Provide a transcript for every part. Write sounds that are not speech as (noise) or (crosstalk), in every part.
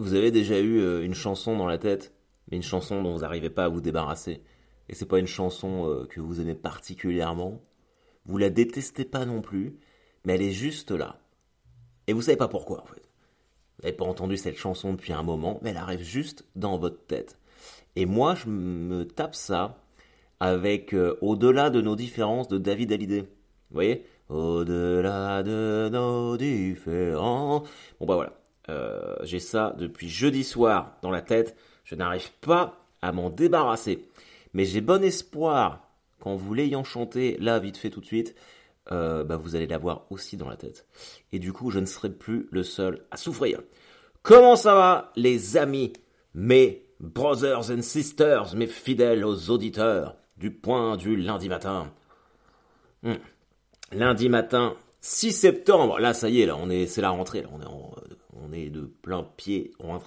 Vous avez déjà eu euh, une chanson dans la tête, mais une chanson dont vous n'arrivez pas à vous débarrasser. Et c'est pas une chanson euh, que vous aimez particulièrement. Vous la détestez pas non plus, mais elle est juste là. Et vous savez pas pourquoi en fait. Vous n'avez pas entendu cette chanson depuis un moment, mais elle arrive juste dans votre tête. Et moi, je me tape ça avec euh, Au-delà de nos différences de David Hallyday. Vous voyez? Au-delà de nos différences. Bon bah voilà. Euh, j'ai ça depuis jeudi soir dans la tête. Je n'arrive pas à m'en débarrasser. Mais j'ai bon espoir qu'en vous l'ayant chanté là vite fait tout de suite, euh, bah, vous allez l'avoir aussi dans la tête. Et du coup, je ne serai plus le seul à souffrir. Comment ça va, les amis, mes brothers and sisters, mes fidèles aux auditeurs du point du lundi matin? Hmm. Lundi matin, 6 septembre. Là, ça y est, là, on est, c'est la rentrée. Là, on est en, on est de plein pied, on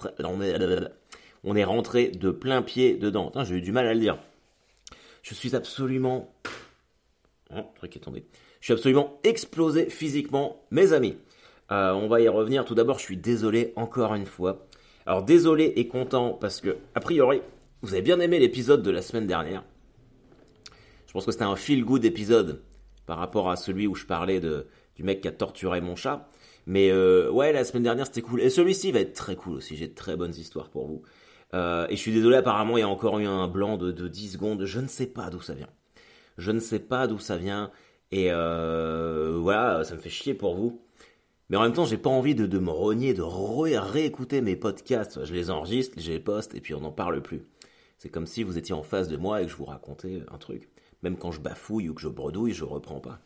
est, rentré de plein pied dedans. J'ai eu du mal à le dire. Je suis absolument... Oh, truc est tombé. Je suis absolument explosé physiquement, mes amis. Euh, on va y revenir. Tout d'abord, je suis désolé encore une fois. Alors désolé et content parce que, a priori, vous avez bien aimé l'épisode de la semaine dernière. Je pense que c'était un feel good épisode par rapport à celui où je parlais du mec qui a torturé mon chat. Mais euh, ouais, la semaine dernière c'était cool. Et celui-ci va être très cool aussi. J'ai de très bonnes histoires pour vous. Euh, et je suis désolé, apparemment il y a encore eu un blanc de, de 10 secondes. Je ne sais pas d'où ça vient. Je ne sais pas d'où ça vient. Et euh, voilà, ça me fait chier pour vous. Mais en même temps, j'ai pas envie de, me rogner, de réécouter mes podcasts. Je les enregistre, je les poste et puis on n'en parle plus. C'est comme si vous étiez en face de moi et que je vous racontais un truc. Même quand je bafouille ou que je bredouille, je reprends pas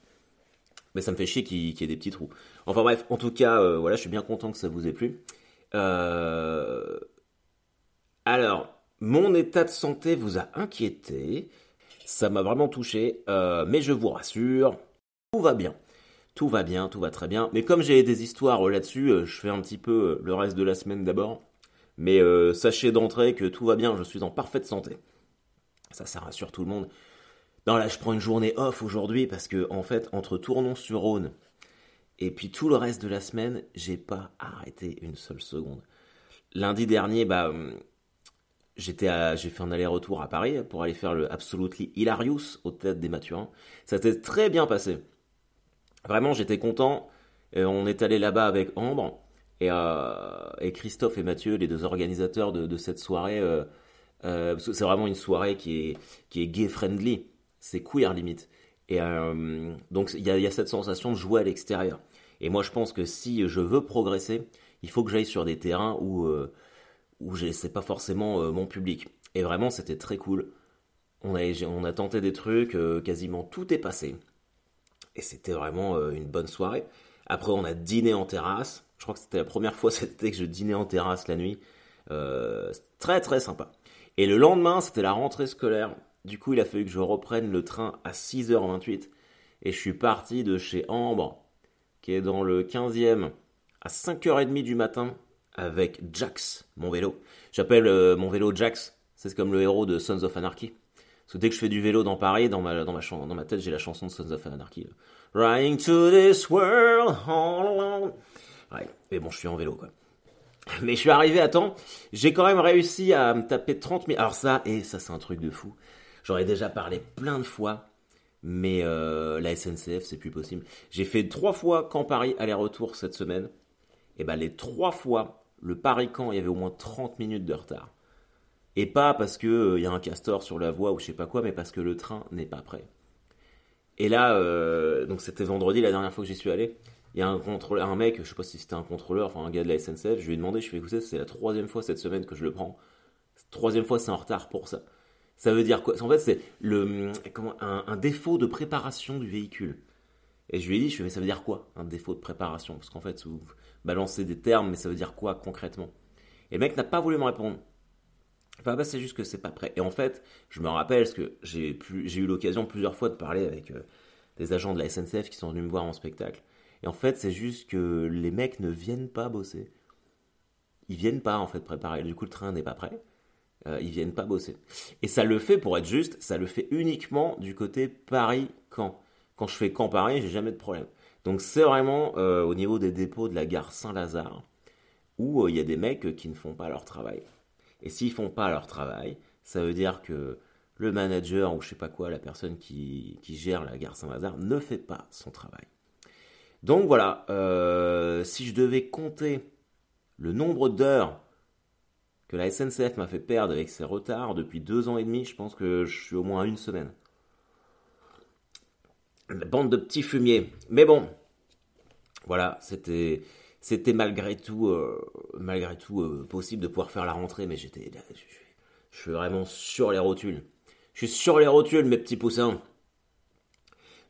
mais ça me fait chier qu'il y ait des petits trous. Enfin bref, en tout cas, euh, voilà, je suis bien content que ça vous ait plu. Euh, alors, mon état de santé vous a inquiété, ça m'a vraiment touché, euh, mais je vous rassure, tout va bien. Tout va bien, tout va très bien. Mais comme j'ai des histoires là-dessus, je fais un petit peu le reste de la semaine d'abord. Mais sachez d'entrée que tout va bien, je suis en parfaite santé. Ça, ça rassure tout le monde. Non, là, je prends une journée off aujourd'hui parce que, en fait, entre Tournon-sur-Rhône et puis tout le reste de la semaine, j'ai pas arrêté une seule seconde. Lundi dernier, bah, hum, j'ai fait un aller-retour à Paris pour aller faire le Absolutely Hilarious au théâtre des Mathurins. Ça s'est très bien passé. Vraiment, j'étais content. on est allé là-bas avec Ambre et, euh, et, Christophe et Mathieu, les deux organisateurs de, cette soirée. Euh, euh, c'est vraiment une soirée qui est, qui est gay-friendly c'est queer limite. Et euh, donc il y, a cette sensation de jouer à l'extérieur. Et moi je pense que si je veux progresser, il faut que j'aille sur des terrains où, euh, où c'est pas forcément euh, mon public. Et vraiment c'était très cool. On a, on a tenté des trucs, quasiment tout est passé. Et c'était vraiment une bonne soirée. Après on a dîné en terrasse. Je crois que c'était la première fois (laughs) cet que je dînais en terrasse la nuit. très très sympa. Et le lendemain, c'était la rentrée scolaire. Du coup, il a fallu que je reprenne le train à 6h28 et je suis parti de chez Ambre, qui est dans le 15e, à 5h30 du matin avec Jax, mon vélo. J'appelle euh, mon vélo Jax, c'est comme le héros de Sons of Anarchy. Parce que dès que je fais du vélo dans Paris, dans ma, tête, j'ai la chanson de Sons of Anarchy. Riding to this world all alone. Ouais, mais bon, je suis en vélo, quoi. Mais je suis arrivé à temps. J'ai quand même réussi à me taper 30 000. Alors ça, et ça c'est un truc de fou. J'aurais déjà parlé plein de fois, mais euh, la SNCF, c'est plus possible. J'ai fait trois fois Caen-Paris aller-retour cette semaine. Et ben les trois fois, le Paris-Caen, il y avait au moins 30 minutes de retard. Et pas parce qu'il euh, y a un castor sur la voie ou je sais pas quoi, mais parce que le train n'est pas prêt. Et là, euh, donc c'était vendredi la dernière fois que j'y suis allé. Il y a un contrôleur, un mec, je sais pas si c'était un contrôleur, enfin un gars de la SNCF. Je lui ai demandé, je lui ai écouté, c'est la troisième fois cette semaine que je le prends. Troisième fois, c'est en retard pour ça. Ça veut dire quoi? En fait, c'est le, un, défaut de préparation du véhicule. Et je lui ai dit, je lui mais ça veut dire quoi un défaut de préparation? Parce qu'en fait, vous balancez des termes, mais ça veut dire quoi concrètement? Et le mec n'a pas voulu me répondre. Enfin, bah, c'est juste que c'est pas prêt. Et en fait, je me rappelle, parce que j'ai eu l'occasion plusieurs fois de parler avec euh, des agents de la SNCF qui sont venus me voir en spectacle. Et en fait, c'est juste que les mecs ne viennent pas bosser. Ils viennent pas, en fait, préparer. Du coup, le train n'est pas prêt. Euh, ils viennent pas bosser. Et ça le fait, pour être juste, ça le fait uniquement du côté Paris-Caen. Quand je fais Caen-Paris, j'ai jamais de problème. Donc c'est vraiment euh, au niveau des dépôts de la gare Saint-Lazare où il y a des mecs qui ne font pas leur travail. Et s'ils font pas leur travail, ça veut dire que le manager ou je sais pas quoi, la personne qui, gère la gare Saint-Lazare ne fait pas son travail. Donc voilà, euh, si je devais compter le nombre d'heures que la SNCF m'a fait perdre avec ses retards depuis deux ans et demi, je pense que je suis au moins à une semaine. bande de petits fumiers. Mais bon, voilà, c'était c'était malgré tout euh, malgré tout euh, possible de pouvoir faire la rentrée, mais j'étais je suis vraiment sur les rotules. Je suis sur les rotules, mes petits poussins.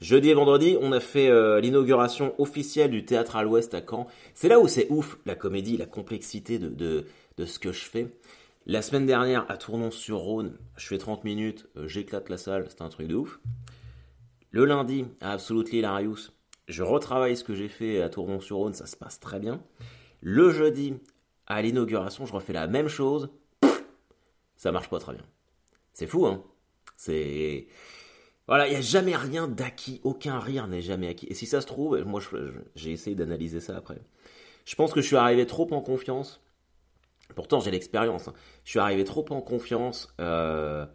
Jeudi et vendredi, on a fait euh, l'inauguration officielle du théâtre à l'Ouest à Caen. C'est là où c'est ouf, la comédie, la complexité de, de, ce que je fais. La semaine dernière, à Tournon-sur-Rhône, je fais 30 minutes, euh, j'éclate la salle, c'est un truc de ouf. Le lundi, à Absolutely Hilarious, je retravaille ce que j'ai fait à Tournon-sur-Rhône, ça se passe très bien. Le jeudi, à l'inauguration, je refais la même chose. ça marche pas très bien. C'est fou, hein c'est. Voilà, il n'y a jamais rien d'acquis, aucun rire n'est jamais acquis. Et si ça se trouve, moi j'ai essayé d'analyser ça après. Je pense que je suis arrivé trop en confiance. Pourtant j'ai l'expérience. Hein. Je suis arrivé trop en confiance. Euh,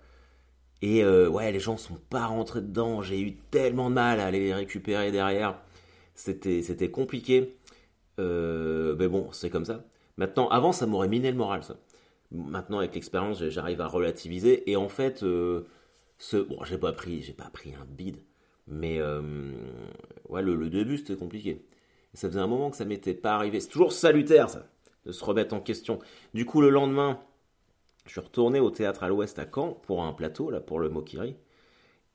et euh, ouais, les gens sont pas rentrés dedans. J'ai eu tellement de mal à aller les récupérer derrière. C'était, c'était compliqué. Euh, mais bon, c'est comme ça. Maintenant, avant, ça m'aurait miné le moral, ça. Maintenant, avec l'expérience, j'arrive à relativiser. Et en fait, ce, bon, j'ai pas pris, j'ai pas pris un bide, mais ouais, le, début c'était compliqué. ça faisait un moment que ça m'était pas arrivé. C'est toujours salutaire ça, se remettre en question. Du coup, le lendemain, je suis retourné au théâtre à l'Ouest à Caen pour un plateau là pour le Mokiri,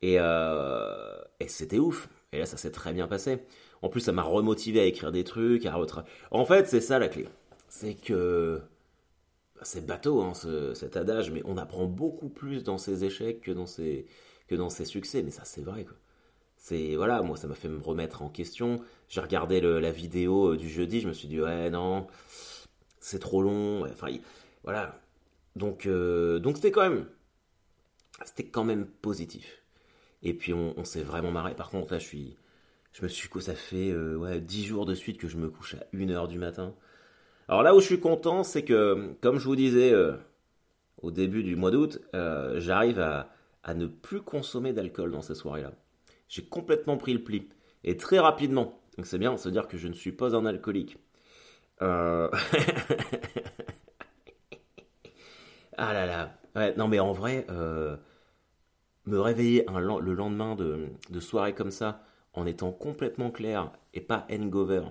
et, euh, et c'était ouf. Et là, ça s'est très bien passé. En plus, ça m'a remotivé à écrire des trucs, à retra... En fait, c'est ça la clé. C'est que c'est bateau hein, cet adage, mais on apprend beaucoup plus dans ses échecs que dans ses, que dans ses succès. Mais ça, c'est vrai. C'est voilà, moi, ça m'a fait me remettre en question. J'ai regardé la vidéo euh, du jeudi, je me suis dit ouais non, c'est trop long. Enfin, voilà. Donc, euh, donc c'était quand même, c'était quand même positif. Et puis on, s'est vraiment marré. Par contre, là, je suis, je me suis, ça fait euh, ouais, 10 jours de suite que je me couche à 1h du matin. Alors là où je suis content, c'est que, comme je vous disais euh, au début du mois d'août, euh, j'arrive à, ne plus consommer d'alcool dans ces soirées-là. J'ai complètement pris le pli. Et très rapidement. Donc c'est bien, ça veut dire que je ne suis pas un alcoolique. Euh, (laughs) ah là là. Non mais en vrai, me réveiller le lendemain de, soirée comme ça, en étant complètement clair et pas hangover,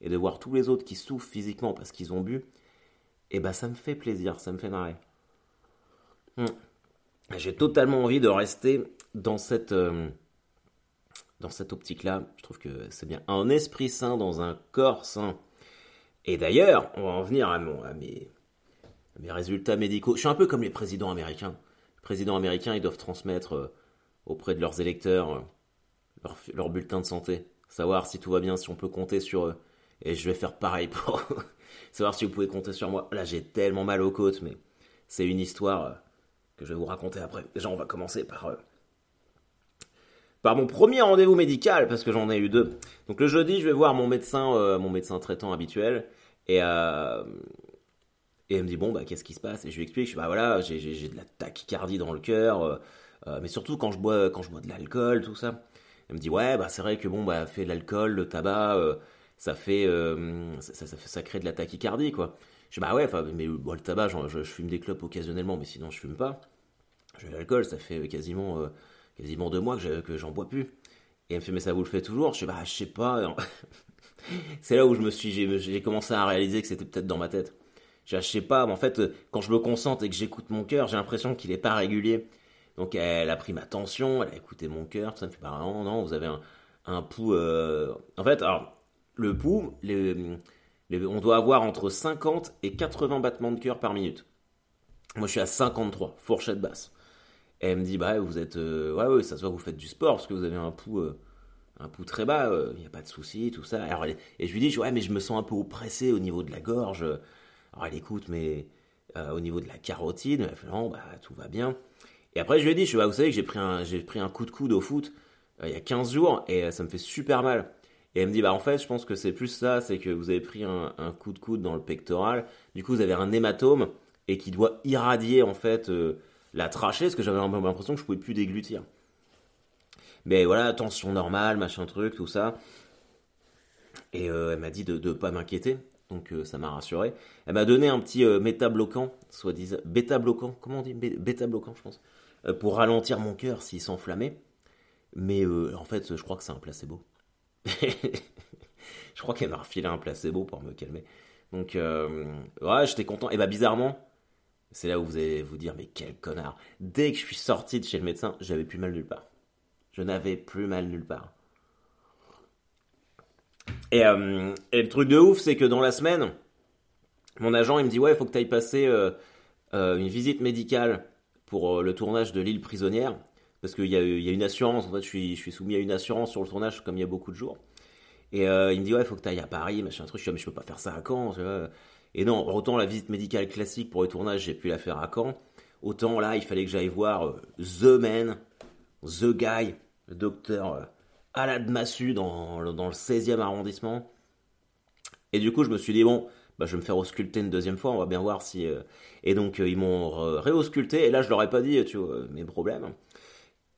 et de voir tous les autres qui souffrent physiquement parce qu'ils ont bu, eh ben ça me fait plaisir, ça me fait marrer. Hmm. J'ai totalement envie de rester dans cette, euh, dans cette optique-là. Je trouve que c'est bien. Un esprit sain dans un corps sain. Et d'ailleurs, on va en venir à, mes, résultats médicaux. Je suis un peu comme les présidents américains. Les présidents américains, ils doivent transmettre euh, auprès de leurs électeurs euh, leur, bulletin de santé. Savoir si tout va bien, si on peut compter sur eux. Et je vais faire pareil pour (laughs) savoir si vous pouvez compter sur moi. Là, j'ai tellement mal aux côtes, mais c'est une histoire euh, que je vais vous raconter après. Déjà, on va commencer par, par mon premier rendez-vous médical, parce que j'en ai eu deux. Donc le jeudi, je vais voir mon médecin, euh, mon médecin traitant habituel, et, et elle me dit, bon, bah, qu'est-ce qui se passe? Et je lui explique, je dis, bah voilà, j'ai de la tachycardie dans le cœur, mais surtout quand je bois, quand je bois de l'alcool, tout ça. Elle me dit, ouais, bah c'est vrai que bon, bah, fait l'alcool, le tabac ça fait, euh, ça, ça, crée de la tachycardie, quoi. Je dis, bah ouais, mais bon, le tabac, je, fume des clopes occasionnellement, mais sinon je fume pas. Je l'alcool, ça fait quasiment, euh, quasiment deux mois que, j'en bois plus. Et elle me fait, mais ça vous le fait toujours? Je bah sais pas. (laughs) C'est là où je me suis, j'ai commencé à réaliser que c'était peut-être dans ma tête. Je, je sais pas, mais en fait, quand je me concentre et que j'écoute mon cœur, j'ai l'impression qu'il est pas régulier. Donc elle a pris ma tension, elle a écouté mon cœur, ça me fait, bah non, non, vous avez un, un pouls. Euh, en fait, alors le pouls, on doit avoir entre 50 et 80 battements de cœur par minute. Moi, je suis à 53, fourchette basse. Et elle me dit, bah, vous êtes, euh, ouais, ouais, ça se voit, vous faites du sport parce que vous avez un pouls, euh, un très bas, il euh, n'y a pas de souci, tout ça. et je lui dis, ouais, mais je me sens un peu oppressé au niveau de la gorge. Alors elle écoute, mais au niveau de la carotide, elle fait, non, bah, tout va bien. Et après, je lui ai dit, je, bah, vous savez que j'ai pris un, pris un coup de coude au foot il y a 15 jours et ça me fait super mal. Et elle me dit, bah en fait, je pense que c'est plus ça, c'est que vous avez pris un, coup de coude dans le pectoral, du coup vous avez un hématome et qui doit irradier en fait la trachée, parce que j'avais l'impression que je pouvais plus déglutir. Mais voilà, tension normale, machin truc, tout ça. Et euh, elle m'a dit de ne pas m'inquiéter, donc euh, ça m'a rassuré. Elle m'a donné un petit méta-bloquant, soit disant bêta-bloquant, comment on dit? Bêta-bloquant, je pense, pour ralentir mon cœur s'il s'enflammait. Mais en fait, je crois que c'est un placebo. (laughs) je crois qu'elle m'a refilé un placebo pour me calmer. Donc, ouais, j'étais content. Et bah, bizarrement, c'est là où vous allez vous dire, mais quel connard. Dès que je suis sorti de chez le médecin, j'avais plus mal nulle part. Je n'avais plus mal nulle part. Et, euh, le truc de ouf, c'est que dans la semaine, mon agent, il me dit, ouais, il faut que tu ailles passer euh, euh, une visite médicale pour le tournage de l'île prisonnière. Parce qu'il y, a une assurance, en fait, je suis, je suis soumis à une assurance sur le tournage, comme il y a beaucoup de jours. Et il me dit, ouais, il faut que tu ailles à Paris, machin truc. Je suis mais je peux pas faire ça à Caen. Tu vois et non, autant la visite médicale classique pour le tournage, j'ai pu la faire à Caen. Autant là, il fallait que j'aille voir euh, The Man, The Guy, le docteur euh, Alad Massu dans, dans le 16e arrondissement. Et du coup, je me suis dit, bon, bah, je vais me faire ausculter une deuxième fois, on va bien voir si. Euh, et donc, ils m'ont réausculté, et là, je leur ai pas dit, tu vois, mes problèmes.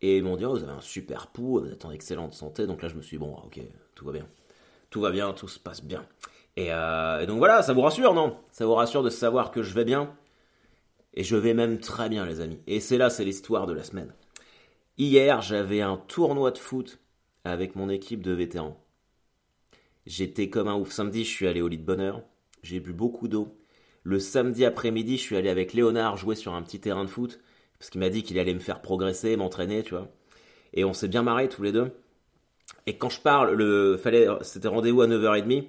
Et ils m'ont dit, oh, vous avez un super pouls, vous êtes en excellente santé. Donc là, je me suis dit, bon, ok, tout va bien. Tout va bien, tout se passe bien. Euh, et, donc voilà, ça vous rassure, non? Ça vous rassure de savoir que je vais bien? Et je vais même très bien, les amis. Et c'est là, c'est l'histoire de la semaine. Hier, j'avais un tournoi de foot avec mon équipe de vétérans. J'étais comme un ouf. Samedi, je suis allé au lit de bonheur. J'ai bu beaucoup d'eau. Le samedi après-midi, je suis allé avec Léonard jouer sur un petit terrain de foot. Parce qu'il m'a dit qu'il allait me faire progresser, m'entraîner, tu vois. Et on s'est bien marré tous les deux. Et quand je parle, le, fallait, c'était rendez-vous à 9h30.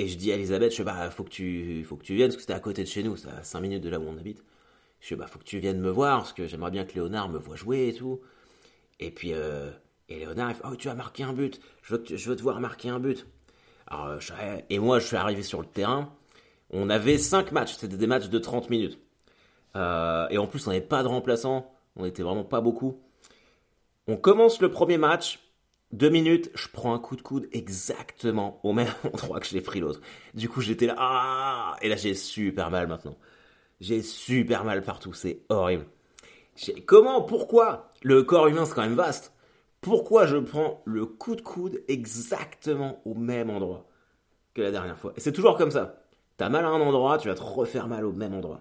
Et je dis à Elisabeth, je sais bah, faut que tu, faut que tu viennes, parce que c'était à côté de chez nous, c'est à 5 minutes de là où on habite. Je dis, bah, faut que tu viennes me voir, parce que j'aimerais bien que Léonard me voit jouer et tout. Et puis, euh, et Léonard, il fait, oh, tu as marqué un but, je veux, je veux te voir marquer un but. Alors, euh, et moi, je suis arrivé sur le terrain, on avait 5 matchs, c'était des matchs de 30 minutes. Euh, et en plus, on n'avait pas de remplaçants, on était vraiment pas beaucoup. On commence le premier match, deux minutes, je prends un coup de coude exactement au même (laughs) endroit que j'ai pris l'autre. Du coup, j'étais là, ah Et là, j'ai super mal maintenant. J'ai super mal partout, c'est horrible. Comment, pourquoi? Le corps humain, c'est quand même vaste. Pourquoi je prends le coup de coude exactement au même endroit que la dernière fois? Et c'est toujours comme ça. T'as mal à un endroit, tu vas te refaire mal au même endroit.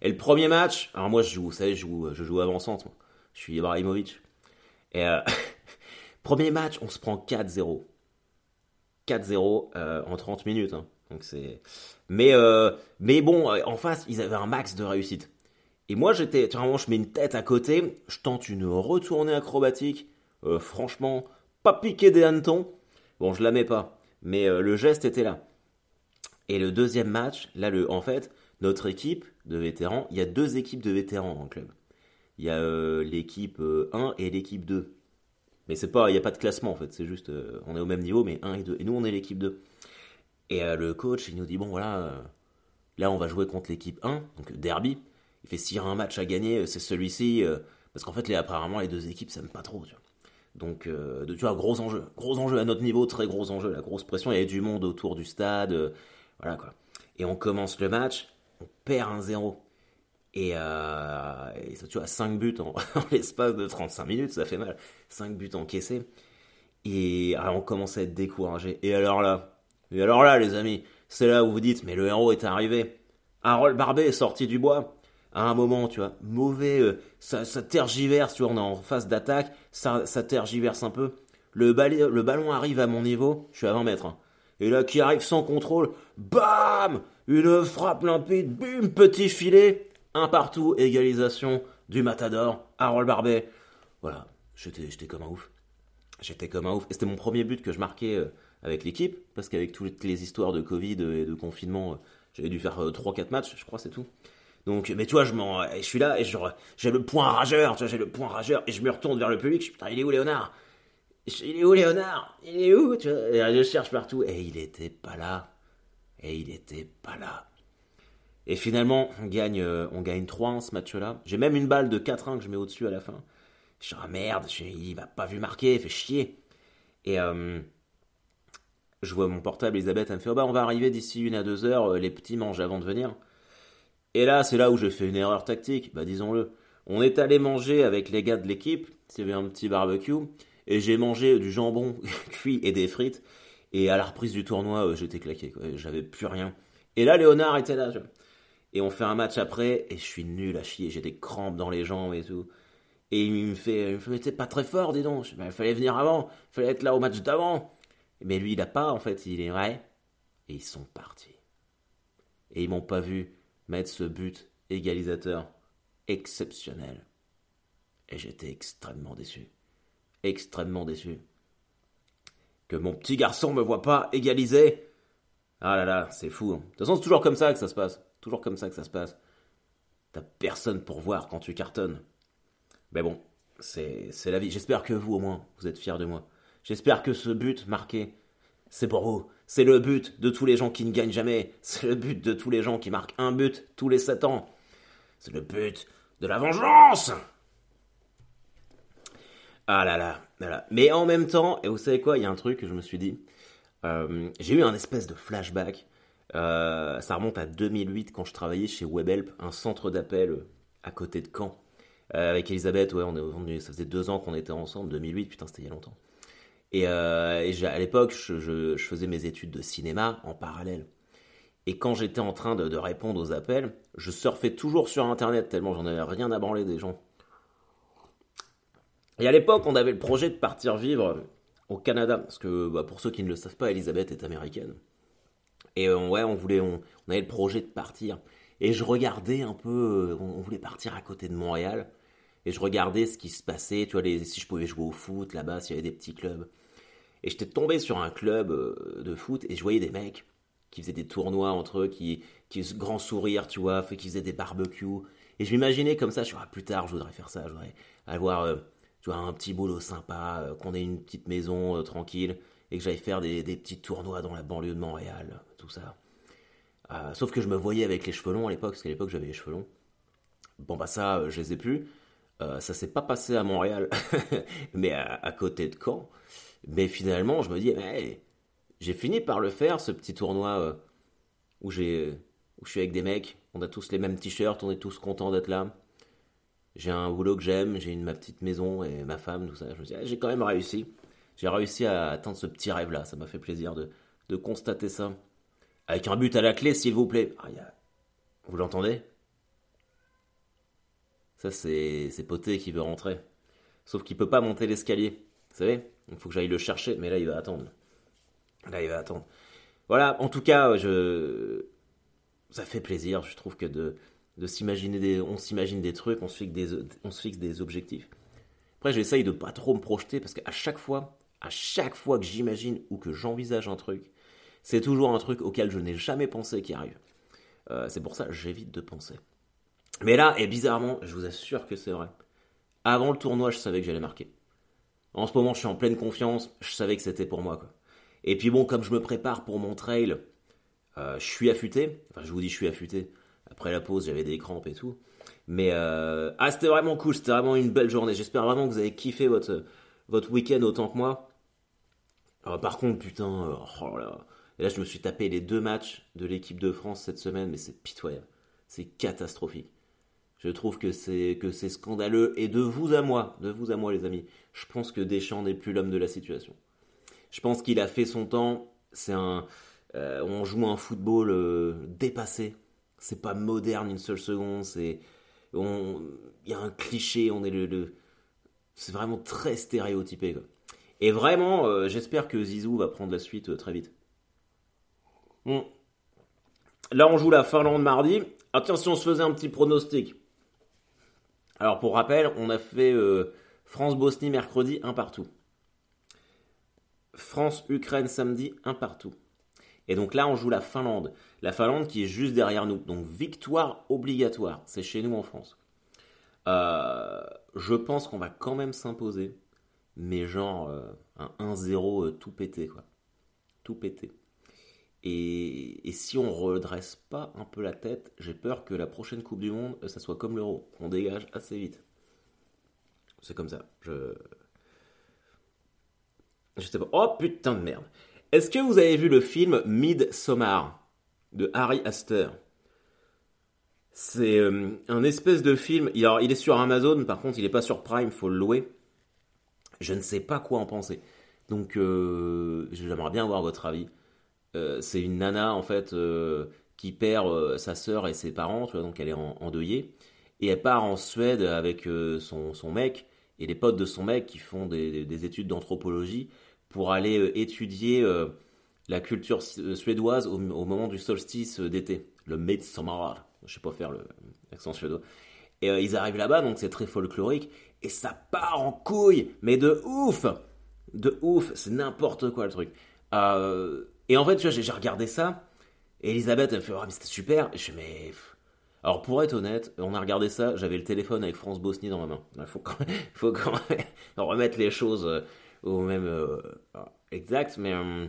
Et le premier match, alors moi je joue, vous savez, je joue, je joue avant-centre. Je suis Ibrahimovic. Et euh, (laughs) Premier match, on se prend 4-0. 4-0 euh, en 30 minutes. Hein. Donc c'est... Mais, euh, mais bon, euh, en face, ils avaient un max de réussite. Et moi, j'étais, vraiment, je mets une tête à côté, je tente une retournée acrobatique. franchement, pas piqué des hannetons. Bon, je la mets pas, mais le geste était là. Et le deuxième match, là, le, en fait, notre équipe de vétérans, il y a deux équipes de vétérans en club. Il y a l'équipe 1 et l'équipe 2. Mais c'est pas, il n'y a pas de classement en fait, c'est juste, euh, on est au même niveau, mais 1 et 2. Et nous, on est l'équipe 2. Et euh, le coach, il nous dit, bon voilà, euh, là on va jouer contre l'équipe 1, donc derby. Il fait s'il y a un match à gagner, c'est celui-ci. parce qu'en fait, les, apparemment, les deux équipes s'aiment pas trop. Donc, tu vois, gros enjeu. Gros enjeu à notre niveau, très gros enjeu, la grosse pression. Il y a du monde autour du stade. voilà quoi. Et on commence le match, on perd un 0 et, euh, tu vois, 5 buts (laughs) en, l'espace de 35 minutes, ça fait mal. 5 buts encaissés. Et alors on commence à être découragé. Et alors là, et alors là, les amis, c'est là où vous dites, mais le héros est arrivé. Harold Barbet est sorti du bois. À un moment, tu vois, mauvais, euh, ça, tergiverse, tu vois, on est en phase d'attaque, ça, ça tergiverse un peu. Le, ballon arrive à mon niveau, je suis à 20 mètres. Hein. Et là, qui arrive sans contrôle, bam Une frappe limpide, bim, petit filet, un partout, égalisation du Matador, Harold Barbet. Voilà, j'étais comme un ouf. J'étais comme un ouf. Et c'était mon premier but que je marquais euh, avec l'équipe, parce qu'avec toutes les histoires de Covid et de confinement, euh, j'avais dû faire 3-4 euh, matchs, je crois, c'est tout. Donc, mais tu vois, je, suis là et j'ai le point rageur, tu j'ai le point rageur et je me retourne vers le public. Je suis putain, il est où Léonard? Il est où Léonard? Il est où tu vois, Je cherche partout et il était pas là. Et il était pas là. Et finalement, on gagne, euh, on gagne 3-1 ce match-là. J'ai même une balle de 4-1 que je mets au-dessus à la fin. Je suis ah merde, il m'a pas vu marquer, fait chier. Et, euh, je vois mon portable, Elisabeth, elle me fait oh bah on va arriver d'ici une à deux heures, les petits mangent avant de venir. Et là, c'est là où j'ai fait une erreur tactique, bah disons-le. On est allé manger avec les gars de l'équipe, avait un petit barbecue, et j'ai mangé du jambon (laughs) cuit et des frites. Et à la reprise du tournoi, euh, j'étais claqué, j'avais plus rien. Et là, Léonard était là. Et on fait un match après, et je suis nul à chier, j'ai des crampes dans les jambes et tout. Et il me fait, il me pas très fort, dis donc. il fallait venir avant, il fallait être là au match d'avant. Mais lui, il a pas, en fait, il est vrai. Et ils sont partis. Et ils m'ont pas vu mettre ce but égalisateur exceptionnel. Et j'étais extrêmement déçu. Extrêmement déçu. Que mon petit garçon me voit pas égaliser. Ah là là, c'est fou. Hein. De toute façon, c'est toujours comme ça que ça se passe. Toujours comme ça que ça se passe. T'as personne pour voir quand tu cartonnes. Mais bon, c'est la vie. J'espère que vous, au moins, vous êtes fiers de moi. J'espère que ce but marqué, c'est pour vous. C'est le but de tous les gens qui ne gagnent jamais. C'est le but de tous les gens qui marquent un but tous les 7 ans. C'est le but de la vengeance Ah là là, là Mais en même temps, et vous savez quoi, il y a un truc que je me suis dit. Euh, j'ai eu un espèce de flashback. Euh, ça remonte à 2008 quand je travaillais chez WebHelp, un centre d'appel à côté de Caen. Euh, avec Elisabeth, ouais, on est ça faisait deux ans qu'on était ensemble, 2008, putain, c'était il y a longtemps. Et, à l'époque, je, faisais mes études de cinéma en parallèle. Et quand j'étais en train de, répondre aux appels, je surfais toujours sur Internet tellement j'en avais rien à branler des gens. Et à l'époque, on avait le projet de partir vivre au Canada, parce que bah, pour ceux qui ne le savent pas, Elisabeth est américaine. Et euh, ouais, on voulait, on, avait le projet de partir. Et je regardais un peu, euh, on, voulait partir à côté de Montréal. Et je regardais ce qui se passait, tu vois, si je pouvais jouer au foot là-bas, s'il y avait des petits clubs. Et j'étais tombé sur un club euh, de foot et je voyais des mecs qui faisaient des tournois entre eux, qui, qui grand sourire, tu vois, qui faisaient des barbecues. Et je m'imaginais comme ça, je vois, ah, plus tard, je voudrais faire ça, je voudrais avoir tu vois, un petit boulot sympa, qu'on ait une petite maison tranquille, et que j'aille faire des, des, petits tournois dans la banlieue de Montréal, tout ça. sauf que je me voyais avec les cheveux longs à l'époque, parce qu'à l'époque j'avais les cheveux longs. Bon bah ça, je les ai plus. ça s'est pas passé à Montréal, (laughs) mais à, côté de Caen. Mais finalement, je me dis, hey, j'ai fini par le faire, ce petit tournoi euh, où, j'ai, je suis avec des mecs. On a tous les mêmes t-shirts, on est tous contents d'être là. J'ai un boulot que j'aime, j'ai une, ma petite maison et ma femme, tout ça. Je me dis, j'ai quand même réussi. J'ai réussi à atteindre ce petit rêve-là. Ça m'a fait plaisir de, constater ça. Avec un but à la clé, s'il vous plaît. Ah, Vous l'entendez? Ça, c'est, Poté qui veut rentrer. Sauf qu'il peut pas monter l'escalier. Vous savez Il faut que j'aille le chercher, mais là, il va attendre. Là, il va attendre. Voilà, en tout cas, je... ça fait plaisir, je trouve que de, s'imaginer des... On s'imagine des trucs, on se fixe des, on se fixe des objectifs. Après, j'essaye de pas trop me projeter parce qu'à chaque fois, à chaque fois que j'imagine ou que j'envisage un truc, c'est toujours un truc auquel je n'ai jamais pensé qui arrive. Euh, c'est pour ça que j'évite de penser. Mais là, et bizarrement, je vous assure que c'est vrai. Avant le tournoi, je savais que j'allais marquer. En ce moment, je suis en pleine confiance, je savais que c'était pour moi. Et puis bon, comme je me prépare pour mon trail, euh, je suis affûté. Enfin, je vous dis, je suis affûté. Après la pause, j'avais des crampes et tout. Mais euh, ah, c'était vraiment cool. C'était vraiment une belle journée. J'espère vraiment que vous avez kiffé votre week-end autant que moi. Par contre, putain, oh. Et là, je me suis tapé les deux matchs de l'équipe de France cette semaine, mais c'est pitoyable. C'est catastrophique. Je trouve que c'est que c'est scandaleux et de vous à moi, de vous à moi les amis. Je pense que Deschamps n'est plus l'homme de la situation. Je pense qu'il a fait son temps. C'est un, euh, on joue un football euh, dépassé. C'est pas moderne une seule seconde. C'est, il y a un cliché. On est le, c'est vraiment très stéréotypé. Et vraiment, euh, j'espère que Zizou va prendre la suite très vite. Bon. Là, on joue la Finlande mardi. Attention, on se faisait un petit pronostic. Alors, pour rappel, on a fait France-Bosnie mercredi, un partout. France-Ukraine samedi, un partout. Et donc là, on joue la Finlande. La Finlande qui est juste derrière nous. Donc victoire obligatoire. C'est chez nous en France. Euh, je pense qu'on va quand même s'imposer. Mais genre euh, un 1-0 euh, tout pété. Tout pété. Et, si on redresse pas un peu la tête, j'ai peur que la prochaine Coupe du Monde, ça soit comme l'Euro. On dégage assez vite. C'est comme ça. Je, je sais pas. Oh putain de merde. Est-ce que vous avez vu le film Midsommar de Harry Astor? C'est euh, un espèce de film. il est sur Amazon, par contre, il n'est pas sur Prime, faut le louer. Je ne sais pas quoi en penser. Donc, euh, j'aimerais bien avoir votre avis. Euh, c'est une nana, en fait, qui perd sa sœur et ses parents, tu vois, donc elle est en, endeuillée. Et elle part en Suède avec son, son, mec et les potes de son mec qui font des études d'anthropologie pour aller euh, étudier euh, la culture euh, suédoise au, moment du solstice d'été, le Midsommar. Je sais pas faire l'accent suédois. Et ils arrivent là-bas, donc c'est très folklorique, et ça part en couille, mais de ouf De ouf, c'est n'importe quoi le truc. Et en fait, tu vois, j'ai regardé ça, et Elisabeth, elle fait, oh, mais c'était super. je fais, mais. Alors, pour être honnête, on a regardé ça, j'avais le téléphone avec France Bosnie dans ma main. Il faut quand même, (laughs) remettre les choses ou même euh, exact, mais, euh,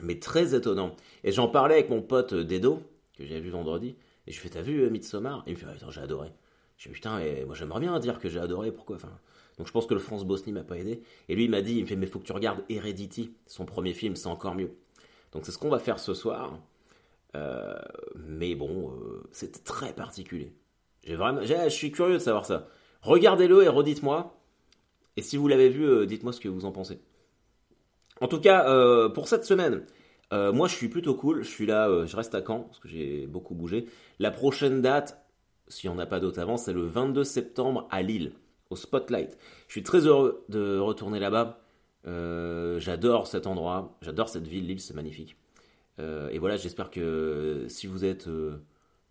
mais très étonnant. Et j'en parlais avec mon pote euh, Dedo, que j'ai vu vendredi, et je lui fais T'as vu Midsommar? Il me fait Attends, j'ai adoré. Je lui Putain, et moi j'aimerais bien dire que j'ai adoré, pourquoi Donc je pense que le France-Bosnie m'a pas aidé. Et lui il m'a dit Il me fait Mais faut que tu regardes Heredity, son premier film, c'est encore mieux. Donc c'est ce qu'on va faire ce soir. mais bon, c'est très particulier. Vraiment, je suis curieux de savoir ça. Regardez-le et redites-moi et si vous l'avez vu, euh, dites-moi ce que vous en pensez. En tout cas, euh, pour cette semaine, euh, moi je suis plutôt cool. Je suis là, je reste à Caen parce que j'ai beaucoup bougé. La prochaine date, s'il n'y en a pas d'autres avant, c'est le 22 septembre à Lille, au Spotlight. Je suis très heureux de retourner là-bas. J'adore cet endroit, j'adore cette ville, Lille, c'est magnifique. et voilà, j'espère que si vous êtes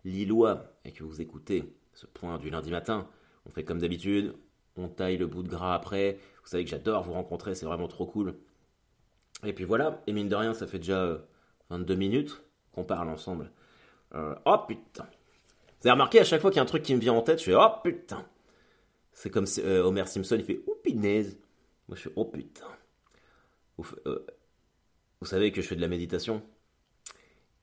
lillois et que vous écoutez ce point du lundi matin, on fait comme d'habitude, on taille le bout de gras après. Vous savez que j'adore vous rencontrer, c'est vraiment trop cool. Et puis voilà, et mine de rien, ça fait déjà 22 euh, minutes qu'on parle ensemble. Euh, oh putain. Vous avez remarqué à chaque fois qu'il y a un truc qui me vient en tête, je fais oh putain. C'est comme si, euh, Homer Simpson, il fait oh pinaise. Moi je fais oh putain. Vous, vous, savez que je fais de la méditation.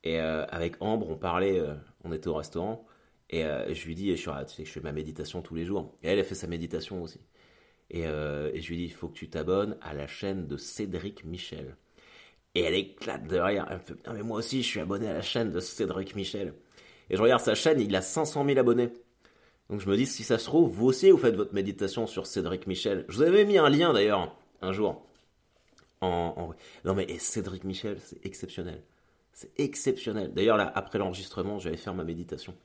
Et avec Ambre, on parlait, on était au restaurant, et euh, je lui dis, je, tu sais que je fais ma méditation tous les jours. Et elle, a fait sa méditation aussi. Euh, et, je lui dis, il faut que tu t'abonnes à la chaîne de Cédric Michel. Et elle éclate de rire. Elle me fait, mais moi aussi, je suis abonné à la chaîne de Cédric Michel. Et je regarde sa chaîne, il a 500 000 abonnés. Donc je me dis, si ça se trouve, vous aussi, vous faites votre méditation sur Cédric Michel. Je vous avais mis un lien d'ailleurs, un jour. Non mais Cédric Michel, c'est exceptionnel. C'est exceptionnel. D'ailleurs, là, après l'enregistrement, j'allais faire ma méditation.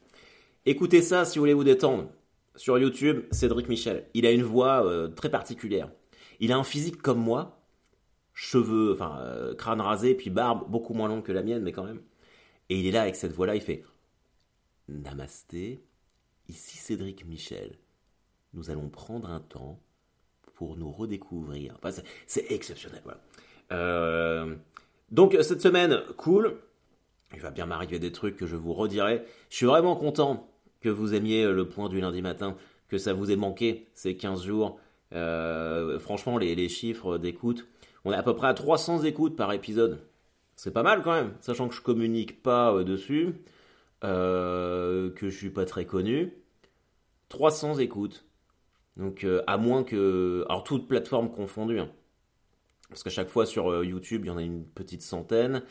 Écoutez ça si vous voulez vous détendre. Sur YouTube, Cédric Michel. Il a une voix euh, très particulière. Il a un physique comme moi, cheveux, enfin euh, crâne rasé, puis barbe beaucoup moins longue que la mienne, mais quand même. Et il est là avec cette voix-là, il fait Namasté, ici Cédric Michel. Nous allons prendre un temps pour nous redécouvrir. c'est exceptionnel, voilà. Euh, donc cette semaine, cool. Il va bien m'arriver des trucs que je vous redirai. Je suis vraiment content que vous aimiez le point du lundi matin, que ça vous ait manqué ces 15 jours. Euh, franchement, les, chiffres d'écoute, on est à peu près à 300 écoutes par épisode. C'est pas mal quand même, sachant que je communique pas euh, dessus, euh, que je suis pas très connu. 300 écoutes. Donc à moins que... Alors toutes plateformes confondues. Hein. Parce qu'à chaque fois sur YouTube, il y en a une petite centaine.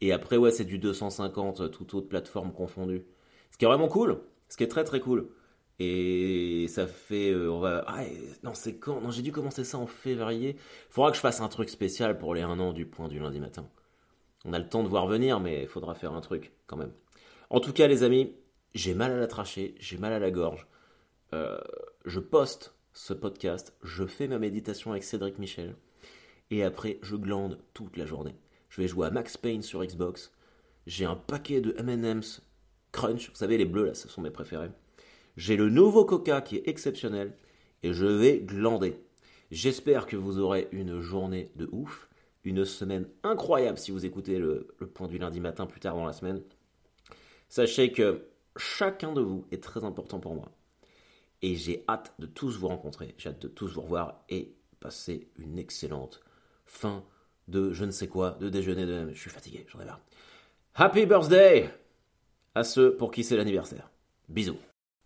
Et après, ouais, c'est du 250, toute autre plateforme confondue. Ce qui est vraiment cool. Ce qui est très très cool. Et ça fait. Euh. Ah, non, c'est quand Non, j'ai dû commencer ça en février. Faudra que je fasse un truc spécial pour les 1 an du point du lundi matin. On a le temps de voir venir, mais il faudra faire un truc quand même. En tout cas, les amis, j'ai mal à la trachée, j'ai mal à la gorge. Euh, je poste ce podcast, je fais ma méditation avec Cédric Michel. Et après, je glande toute la journée. Je vais jouer à Max Payne sur Xbox. J'ai un paquet de M&M's Crunch, vous savez les bleus là, ce sont mes préférés. J'ai le nouveau Coca qui est exceptionnel et je vais glander. J'espère que vous aurez une journée de ouf, une semaine incroyable si vous écoutez le, le point du lundi matin plus tard dans la semaine. Sachez que chacun de vous est très important pour moi. Et j'ai hâte de tous vous rencontrer, j'ai hâte de tous vous revoir et passer une excellente fin de je ne sais quoi, de déjeuner de... Je suis fatigué, j'en ai marre. Happy birthday à ceux pour qui c'est l'anniversaire. Bisous.